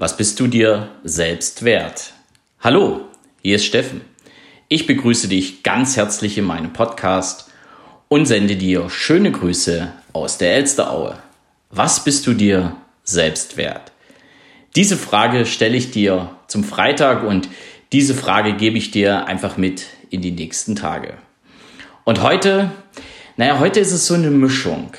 Was bist du dir selbst wert? Hallo, hier ist Steffen. Ich begrüße dich ganz herzlich in meinem Podcast und sende dir schöne Grüße aus der Elsteraue. Was bist du dir selbst wert? Diese Frage stelle ich dir zum Freitag und diese Frage gebe ich dir einfach mit in die nächsten Tage. Und heute, naja, heute ist es so eine Mischung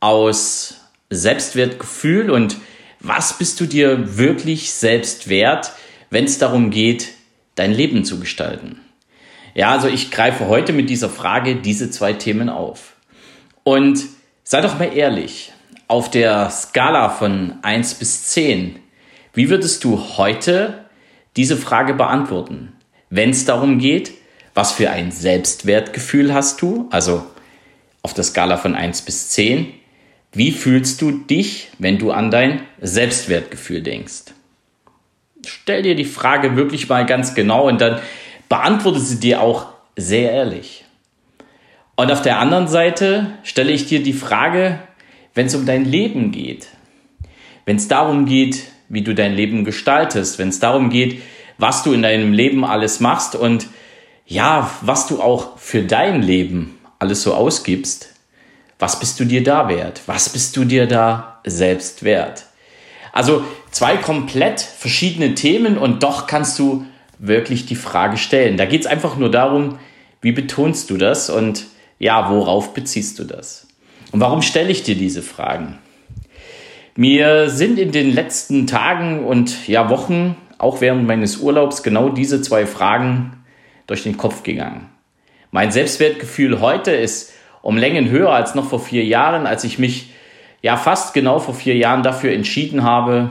aus Selbstwertgefühl und was bist du dir wirklich selbst wert, wenn es darum geht, dein Leben zu gestalten? Ja, also ich greife heute mit dieser Frage diese zwei Themen auf. Und sei doch mal ehrlich, auf der Skala von 1 bis 10, wie würdest du heute diese Frage beantworten? Wenn es darum geht, was für ein Selbstwertgefühl hast du? Also auf der Skala von 1 bis 10, wie fühlst du dich, wenn du an dein Selbstwertgefühl denkst? Stell dir die Frage wirklich mal ganz genau und dann beantworte sie dir auch sehr ehrlich. Und auf der anderen Seite stelle ich dir die Frage, wenn es um dein Leben geht, wenn es darum geht, wie du dein Leben gestaltest, wenn es darum geht, was du in deinem Leben alles machst und ja, was du auch für dein Leben alles so ausgibst, was bist du dir da wert? Was bist du dir da selbst wert? Also zwei komplett verschiedene Themen und doch kannst du wirklich die Frage stellen. Da geht es einfach nur darum, wie betonst du das und ja, worauf beziehst du das? Und warum stelle ich dir diese Fragen? Mir sind in den letzten Tagen und ja Wochen, auch während meines Urlaubs, genau diese zwei Fragen durch den Kopf gegangen. Mein Selbstwertgefühl heute ist um Längen höher als noch vor vier Jahren, als ich mich ja fast genau vor vier Jahren dafür entschieden habe,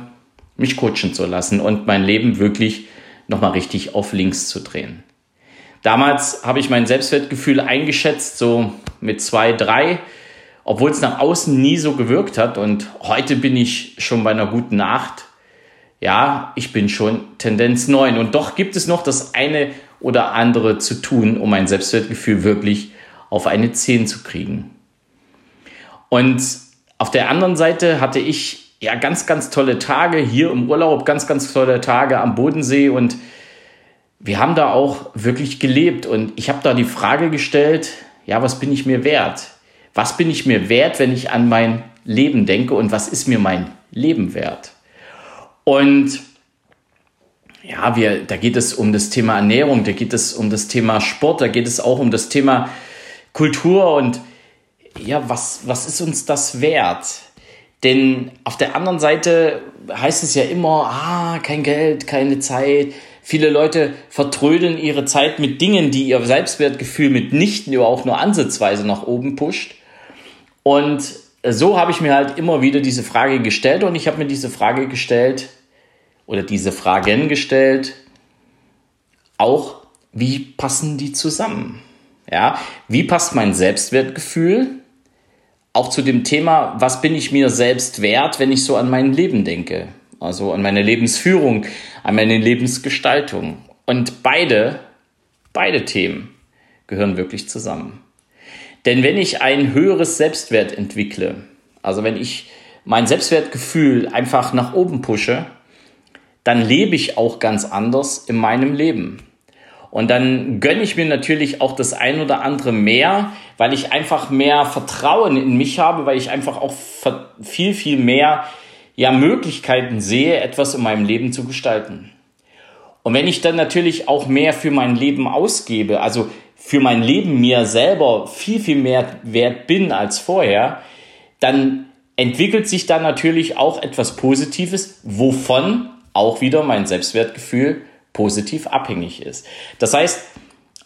mich coachen zu lassen und mein Leben wirklich nochmal richtig auf links zu drehen. Damals habe ich mein Selbstwertgefühl eingeschätzt, so mit zwei, drei, obwohl es nach außen nie so gewirkt hat. Und heute bin ich schon bei einer guten Acht. Ja, ich bin schon Tendenz neun. Und doch gibt es noch das eine oder andere zu tun, um mein Selbstwertgefühl wirklich auf eine 10 zu kriegen. Und auf der anderen Seite hatte ich ja ganz, ganz tolle Tage hier im Urlaub, ganz, ganz tolle Tage am Bodensee und wir haben da auch wirklich gelebt und ich habe da die Frage gestellt, ja, was bin ich mir wert? Was bin ich mir wert, wenn ich an mein Leben denke und was ist mir mein Leben wert? Und ja, wir, da geht es um das Thema Ernährung, da geht es um das Thema Sport, da geht es auch um das Thema Kultur und ja, was, was ist uns das wert? Denn auf der anderen Seite heißt es ja immer, ah, kein Geld, keine Zeit. Viele Leute vertrödeln ihre Zeit mit Dingen, die ihr Selbstwertgefühl mitnichten oder auch nur ansatzweise nach oben pusht. Und so habe ich mir halt immer wieder diese Frage gestellt und ich habe mir diese Frage gestellt oder diese Fragen gestellt, auch wie passen die zusammen? Ja, wie passt mein Selbstwertgefühl auch zu dem Thema, was bin ich mir selbst wert, wenn ich so an mein Leben denke? Also an meine Lebensführung, an meine Lebensgestaltung. Und beide, beide Themen gehören wirklich zusammen. Denn wenn ich ein höheres Selbstwert entwickle, also wenn ich mein Selbstwertgefühl einfach nach oben pushe, dann lebe ich auch ganz anders in meinem Leben. Und dann gönne ich mir natürlich auch das ein oder andere mehr, weil ich einfach mehr Vertrauen in mich habe, weil ich einfach auch viel, viel mehr ja, Möglichkeiten sehe, etwas in meinem Leben zu gestalten. Und wenn ich dann natürlich auch mehr für mein Leben ausgebe, also für mein Leben mir selber viel, viel mehr wert bin als vorher, dann entwickelt sich da natürlich auch etwas Positives, wovon auch wieder mein Selbstwertgefühl positiv abhängig ist. Das heißt,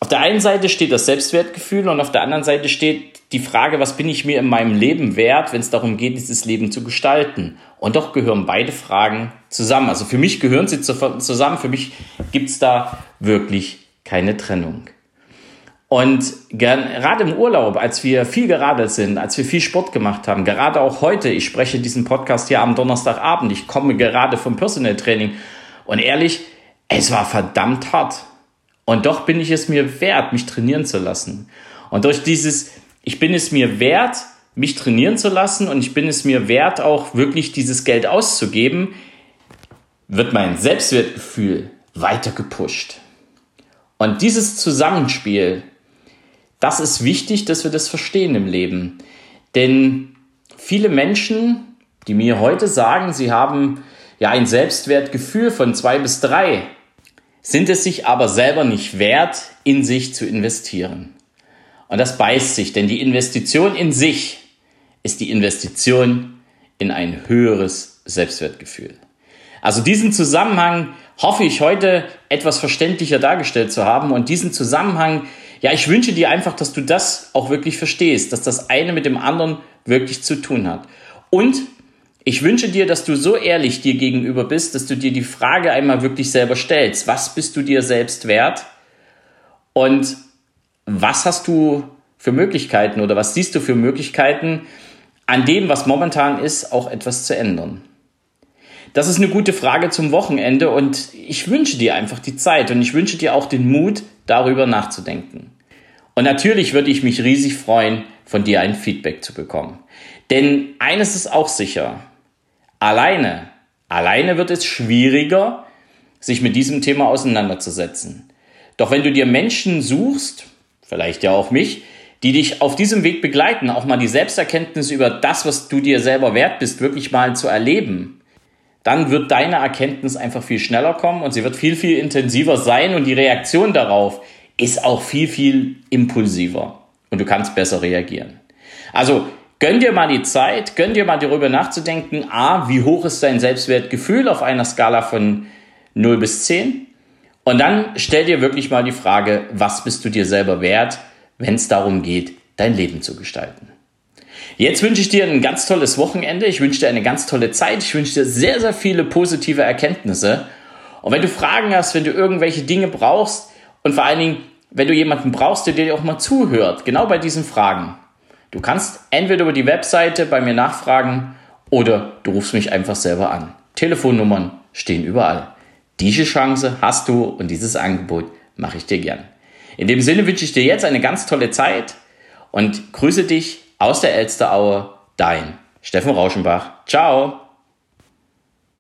auf der einen Seite steht das Selbstwertgefühl und auf der anderen Seite steht die Frage, was bin ich mir in meinem Leben wert, wenn es darum geht, dieses Leben zu gestalten. Und doch gehören beide Fragen zusammen. Also für mich gehören sie zusammen, für mich gibt es da wirklich keine Trennung. Und gerade im Urlaub, als wir viel geradelt sind, als wir viel Sport gemacht haben, gerade auch heute, ich spreche diesen Podcast hier am Donnerstagabend, ich komme gerade vom Personal Training und ehrlich, es war verdammt hart. Und doch bin ich es mir wert, mich trainieren zu lassen. Und durch dieses, ich bin es mir wert, mich trainieren zu lassen und ich bin es mir wert, auch wirklich dieses Geld auszugeben, wird mein Selbstwertgefühl weiter gepusht. Und dieses Zusammenspiel, das ist wichtig, dass wir das verstehen im Leben. Denn viele Menschen, die mir heute sagen, sie haben ja ein Selbstwertgefühl von zwei bis drei, sind es sich aber selber nicht wert, in sich zu investieren. Und das beißt sich, denn die Investition in sich ist die Investition in ein höheres Selbstwertgefühl. Also diesen Zusammenhang hoffe ich heute etwas verständlicher dargestellt zu haben und diesen Zusammenhang, ja, ich wünsche dir einfach, dass du das auch wirklich verstehst, dass das eine mit dem anderen wirklich zu tun hat. Und ich wünsche dir, dass du so ehrlich dir gegenüber bist, dass du dir die Frage einmal wirklich selber stellst. Was bist du dir selbst wert? Und was hast du für Möglichkeiten oder was siehst du für Möglichkeiten, an dem, was momentan ist, auch etwas zu ändern? Das ist eine gute Frage zum Wochenende und ich wünsche dir einfach die Zeit und ich wünsche dir auch den Mut, darüber nachzudenken. Und natürlich würde ich mich riesig freuen, von dir ein Feedback zu bekommen. Denn eines ist auch sicher, alleine, alleine wird es schwieriger, sich mit diesem Thema auseinanderzusetzen. Doch wenn du dir Menschen suchst, vielleicht ja auch mich, die dich auf diesem Weg begleiten, auch mal die Selbsterkenntnis über das, was du dir selber wert bist, wirklich mal zu erleben, dann wird deine Erkenntnis einfach viel schneller kommen und sie wird viel, viel intensiver sein und die Reaktion darauf ist auch viel, viel impulsiver und du kannst besser reagieren. Also gönn dir mal die Zeit, gönn dir mal darüber nachzudenken, a, wie hoch ist dein Selbstwertgefühl auf einer Skala von 0 bis 10 und dann stell dir wirklich mal die Frage, was bist du dir selber wert, wenn es darum geht, dein Leben zu gestalten. Jetzt wünsche ich dir ein ganz tolles Wochenende. Ich wünsche dir eine ganz tolle Zeit. Ich wünsche dir sehr, sehr viele positive Erkenntnisse. Und wenn du Fragen hast, wenn du irgendwelche Dinge brauchst und vor allen Dingen, wenn du jemanden brauchst, der dir auch mal zuhört, genau bei diesen Fragen, du kannst entweder über die Webseite bei mir nachfragen oder du rufst mich einfach selber an. Telefonnummern stehen überall. Diese Chance hast du und dieses Angebot mache ich dir gern. In dem Sinne wünsche ich dir jetzt eine ganz tolle Zeit und grüße dich aus der Elsteraue, dein Steffen Rauschenbach. Ciao!